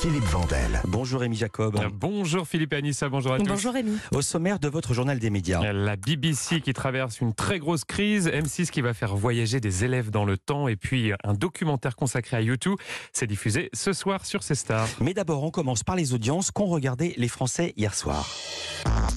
Philippe Vandel. Bonjour Rémi Jacob. Euh, Bonjour Philippe et Anissa, bonjour à tous. Bonjour Rémi. Au sommaire de votre journal des médias. La BBC qui traverse une très grosse crise, M6 qui va faire voyager des élèves dans le temps et puis un documentaire consacré à YouTube. C'est diffusé ce soir sur ces stars. Mais d'abord, on commence par les audiences qu'ont regardé les Français hier soir.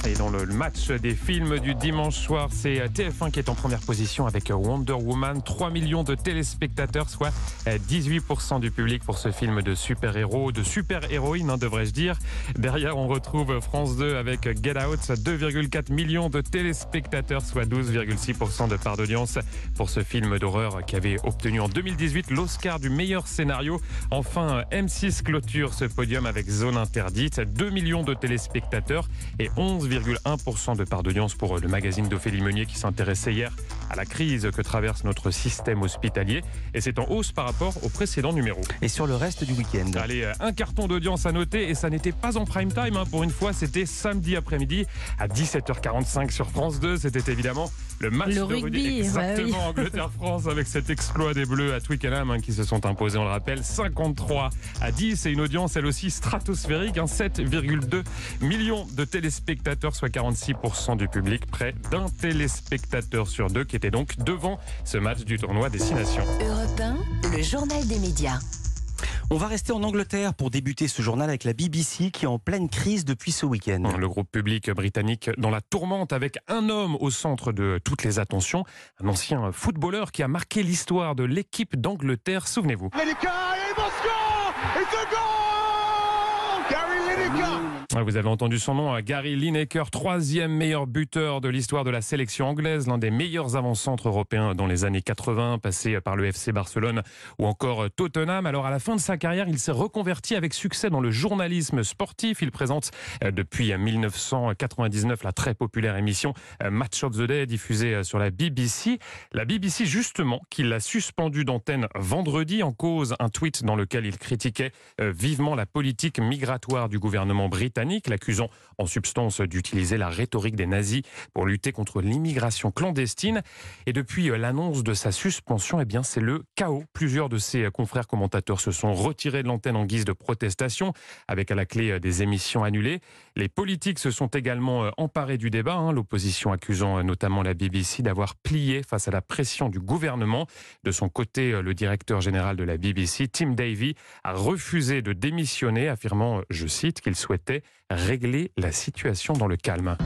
Et dans le match des films du dimanche soir, c'est TF1 qui est en première position avec Wonder Woman. 3 millions de téléspectateurs, soit 18% du public pour ce film de super-héros, de super-héroïne, hein, devrais-je dire. Derrière, on retrouve France 2 avec Get Out, 2,4 millions de téléspectateurs, soit 12,6% de part d'audience pour ce film d'horreur qui avait obtenu en 2018 l'Oscar du meilleur scénario. Enfin, M6 clôture ce podium avec Zone Interdite, 2 millions de téléspectateurs et 11,1% de part d'audience pour le magazine d'Ophélie Meunier qui s'intéressait hier à la crise que traverse notre système hospitalier. Et c'est en hausse par rapport au précédent numéro. Et sur le reste du week-end Allez, un carton d'audience à noter et ça n'était pas en prime time. hein. Pour une fois, c'était samedi après-midi à 17h45 sur France 2. C'était évidemment le match Le de rugby, Exactement, ouais, Angleterre-France avec cet exploit des Bleus à Twickenham hein, qui se sont imposés, on le rappelle, 53 à 10 et une audience elle aussi stratosphérique, hein, 7,2 millions de téléspectateurs, soit 46% du public, près d'un téléspectateur sur deux qui était donc devant ce match du tournoi Destination. Europe 1, le journal des médias. On va rester en Angleterre pour débuter ce journal avec la BBC qui est en pleine crise depuis ce week-end. Le groupe public britannique dans la tourmente avec un homme au centre de toutes les attentions, un ancien footballeur qui a marqué l'histoire de l'équipe d'Angleterre, souvenez-vous. Gary Vous avez entendu son nom, hein, Gary Lineker, troisième meilleur buteur de l'histoire de la sélection anglaise, l'un des meilleurs avant-centres européens dans les années 80, passé par le FC Barcelone ou encore Tottenham. Alors à la fin de sa carrière, il s'est reconverti avec succès dans le journalisme sportif. Il présente euh, depuis 1999 la très populaire émission euh, Match of the Day diffusée euh, sur la BBC. La BBC justement qui l'a suspendu d'antenne vendredi en cause un tweet dans lequel il critiquait vivement la politique migratoire du gouvernement britannique, l'accusant en substance d'utiliser la rhétorique des nazis pour lutter contre l'immigration clandestine. Et depuis euh, l'annonce de sa suspension, eh bien c'est le chaos. Plusieurs de ses euh, confrères commentateurs se sont retirés de l'antenne en guise de protestation, avec à la clé euh, des émissions annulées. Les politiques se sont également emparés du débat, hein, l'opposition accusant notamment la BBC d'avoir plié face à la pression du gouvernement. De son côté, le directeur général de la BBC, Tim Davie, a refusé de démissionner, affirmant, je cite, qu'il souhaitait régler la situation dans le calme.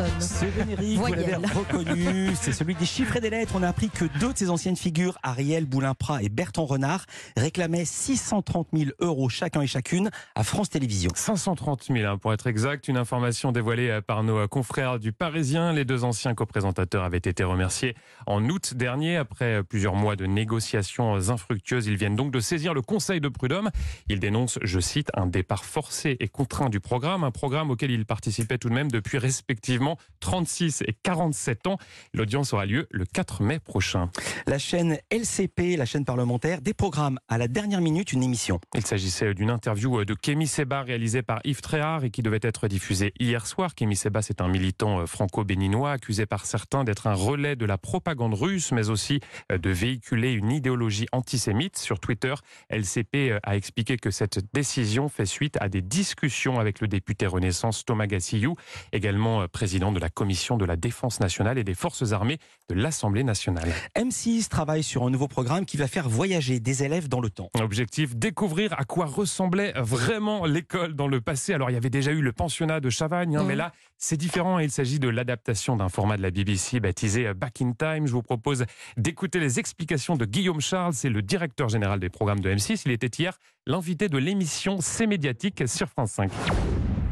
Consonne. Ce générique, vous l'avez reconnu, c'est celui des chiffres et des lettres. On a appris que deux de ses anciennes figures, Ariel Boulin-Prat et Bertrand Renard, réclamaient 630 000 euros chacun et chacune à France Télévisions. 530 000 hein, pour être exact, une information dévoilée euh, par nos euh, confrères du Parisien. Les deux anciens coprésentateurs avaient été remerciés en août dernier. Après euh, plusieurs mois de négociations infructueuses, ils viennent donc de saisir le Conseil de prud'homme. Ils dénoncent, je cite, un départ forcé et contraint du programme, un programme auquel ils participaient tout de même depuis respectivement 36 et 47 ans. L'audience aura lieu le 4 mai prochain. La chaîne LCP, la chaîne parlementaire, des programmes à la dernière minute, une émission. Il s'agissait d'une interview de Kémy Seba réalisée par Yves Tréhard et qui devait être diffusée hier soir. Kémy Seba, c'est un militant euh, franco-béninois accusé par certains d'être un relais de la propagande russe, mais aussi euh, de véhiculer une idéologie antisémite. Sur Twitter, LCP euh, a expliqué que cette décision fait suite à des discussions avec le député Renaissance Thomas Gassillou, également euh, président de la Commission de la Défense nationale et des Forces armées de l'Assemblée nationale. M6 travaille sur un nouveau programme qui va faire voyager des élèves dans le temps. Objectif, découvrir à quoi ressemblait vraiment l'école dans le passé. Alors, il y avait déjà eu le pensionnat de Chavagne, hein, mais là, c'est différent. Il s'agit de l'adaptation d'un format de la BBC baptisé Back in Time. Je vous propose d'écouter les explications de Guillaume Charles, c'est le directeur général des programmes de M6. Il était hier l'invité de l'émission C'est médiatique sur France 5.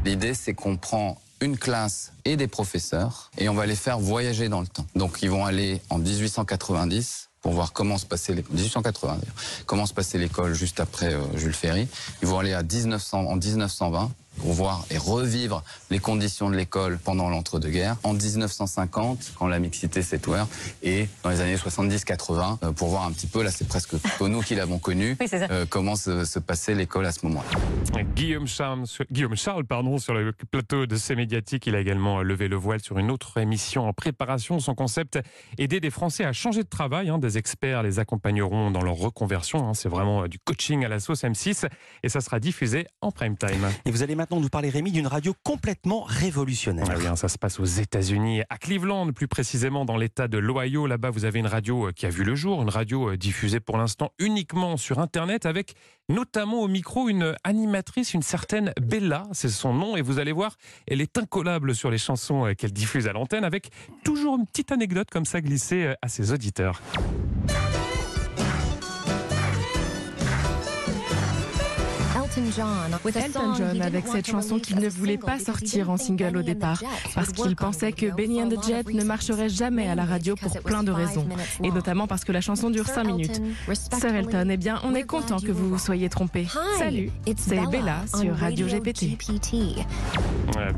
L'idée, c'est qu'on prend une classe et des professeurs et on va les faire voyager dans le temps. Donc, ils vont aller en 1890 pour voir comment se passait les 1880 d'ailleurs, comment se passait l'école juste après euh, Jules Ferry. Ils vont aller à 1900 en 1920 pour voir et revivre les conditions de l'école pendant l'entre-deux-guerres. En 1950, quand la mixité s'est ouverte, et dans les années 70-80, euh, pour voir un petit peu, là c'est presque plutôt nous qui l'avons connu, Oui, euh, comment se, se passait l'école à ce moment-là. Guillaume Charles, sur- Guillaume Charles pardon, sur le plateau de ces médiatiques, il a également levé le voile sur une autre émission en préparation. Son concept, aider des Français à changer de travail. hein. Des experts les accompagneront dans leur reconversion. hein. C'est vraiment euh, du coaching à la sauce M6 et ça sera diffusé en prime time. Et vous allez maintenant nous parler, Rémi, d'une radio complètement révolutionnaire. Ah hein, ça se passe aux États-Unis, à Cleveland, plus précisément dans l'État de l'Ohio. Là-bas, vous avez une radio euh, qui a vu le jour, une radio euh, diffusée pour l'instant uniquement sur Internet, avec notamment au micro une animatrice, une certaine Bella, c'est son nom, et vous allez voir, elle est incollable sur les chansons euh, qu'elle diffuse à l'antenne, avec toujours une petite anecdote comme ça glissée à ses auditeurs. Elton John avec cette chanson qu'il ne voulait pas sortir en single au départ parce qu'il pensait que Benny and the Jet ne marcherait jamais à la radio pour plein de raisons et notamment parce que la chanson dure 5 minutes. Sir Elton, eh bien, on est content que vous vous soyez trompé. Salut, c'est Bella sur Radio GPT.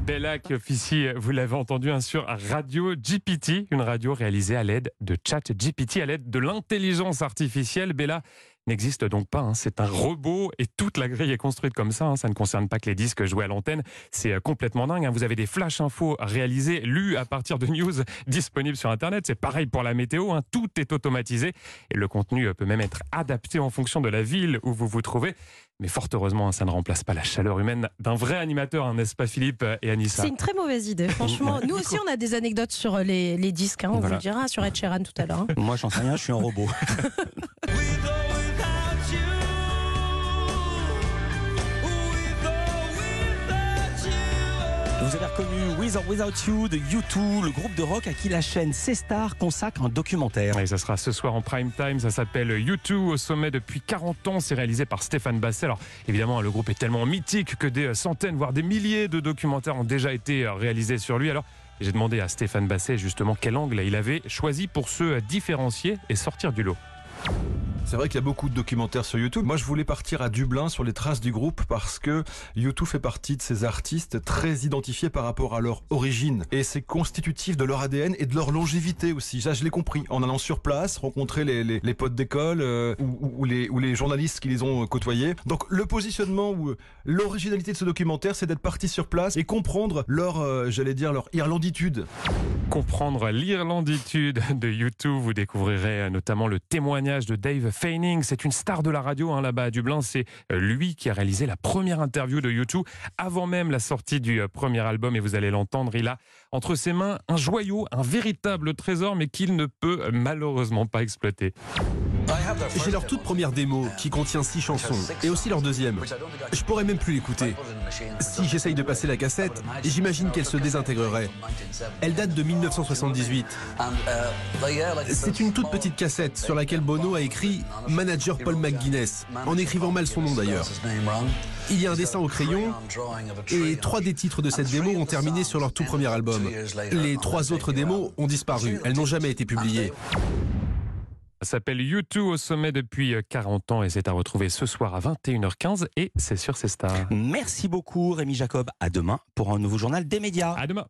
Bella qui officie, vous l'avez entendu, hein, sur Radio GPT, une radio réalisée à l'aide de Chat GPT, à l'aide de l'intelligence artificielle. Bella n'existe donc pas, hein, c'est un robot et toute la grille est construite comme ça. hein. Ça ne concerne pas que les disques joués à l'antenne, c'est euh, complètement dingue. hein. Vous avez des flash infos réalisés, lus à partir de news disponibles sur Internet. C'est pareil pour la météo, hein. tout est automatisé et le contenu euh, peut même être adapté en fonction de la ville où vous vous trouvez. Mais fort heureusement, ça ne remplace pas la chaleur humaine d'un vrai animateur, hein, n'est-ce pas Philippe et Anissa? C'est une très mauvaise idée, franchement. Nous aussi, on a des anecdotes sur euh, les, les disques, hein, on Voilà. vous le dira, sur Ed Sheeran tout à l'heure. hein. Moi, j'en sais rien, je suis un robot. Reconnu With or Without You de U2, le groupe de rock à qui la chaîne C-Star consacre un documentaire. Et ça sera ce soir en prime time. Ça s'appelle U2 au sommet depuis 40 ans. C'est réalisé par Stéphane Basset. Alors évidemment, le groupe est tellement mythique que des centaines, voire des milliers de documentaires ont déjà été réalisés sur lui. Alors j'ai demandé à Stéphane Basset justement quel angle il avait choisi pour se différencier et sortir du lot. C'est vrai qu'il y a beaucoup de documentaires sur YouTube. Moi, je voulais partir à Dublin sur les traces du groupe parce que YouTube fait partie de ces artistes très identifiés par rapport à leur origine. Et c'est constitutif de leur ADN et de leur longévité aussi. Ça, je l'ai compris en allant sur place, rencontrer les, les, potes d'école euh, ou, les, ou les journalistes qui les ont euh, côtoyés. Donc, le positionnement ou euh, l'originalité de ce documentaire, c'est d'être parti sur place et comprendre leur, j'allais dire, leur irlanditude. Comprendre l'irlanditude de U2, vous découvrirez notamment le témoignage de Dave Feining. C'est une star de la radio hein, là-bas à Dublin. C'est euh, lui qui a réalisé la première interview de U2 avant même la sortie du euh, premier album. Et vous allez l'entendre, il a entre ses mains un joyau, un véritable trésor, mais qu'il ne peut euh, malheureusement pas exploiter. J'ai leur toute première démo qui contient six chansons et aussi leur deuxième. Je pourrais même plus l'écouter. Si j'essaye de passer la cassette, j'imagine qu'elle se désintégrerait. Elle date de 1978. C'est une toute petite cassette sur laquelle Bono a écrit Manager Paul McGuinness, en écrivant mal son nom d'ailleurs. Il y a un dessin au crayon et trois des titres de cette démo ont terminé sur leur tout premier album. Les trois autres démos ont disparu, elles n'ont jamais été publiées. Ça s'appelle U2 au sommet depuis euh, 40 ans et c'est à retrouver ce soir à 21h15 et c'est sur ces stars. Merci beaucoup, Rémi Jacob. À demain pour un nouveau journal des médias. À demain.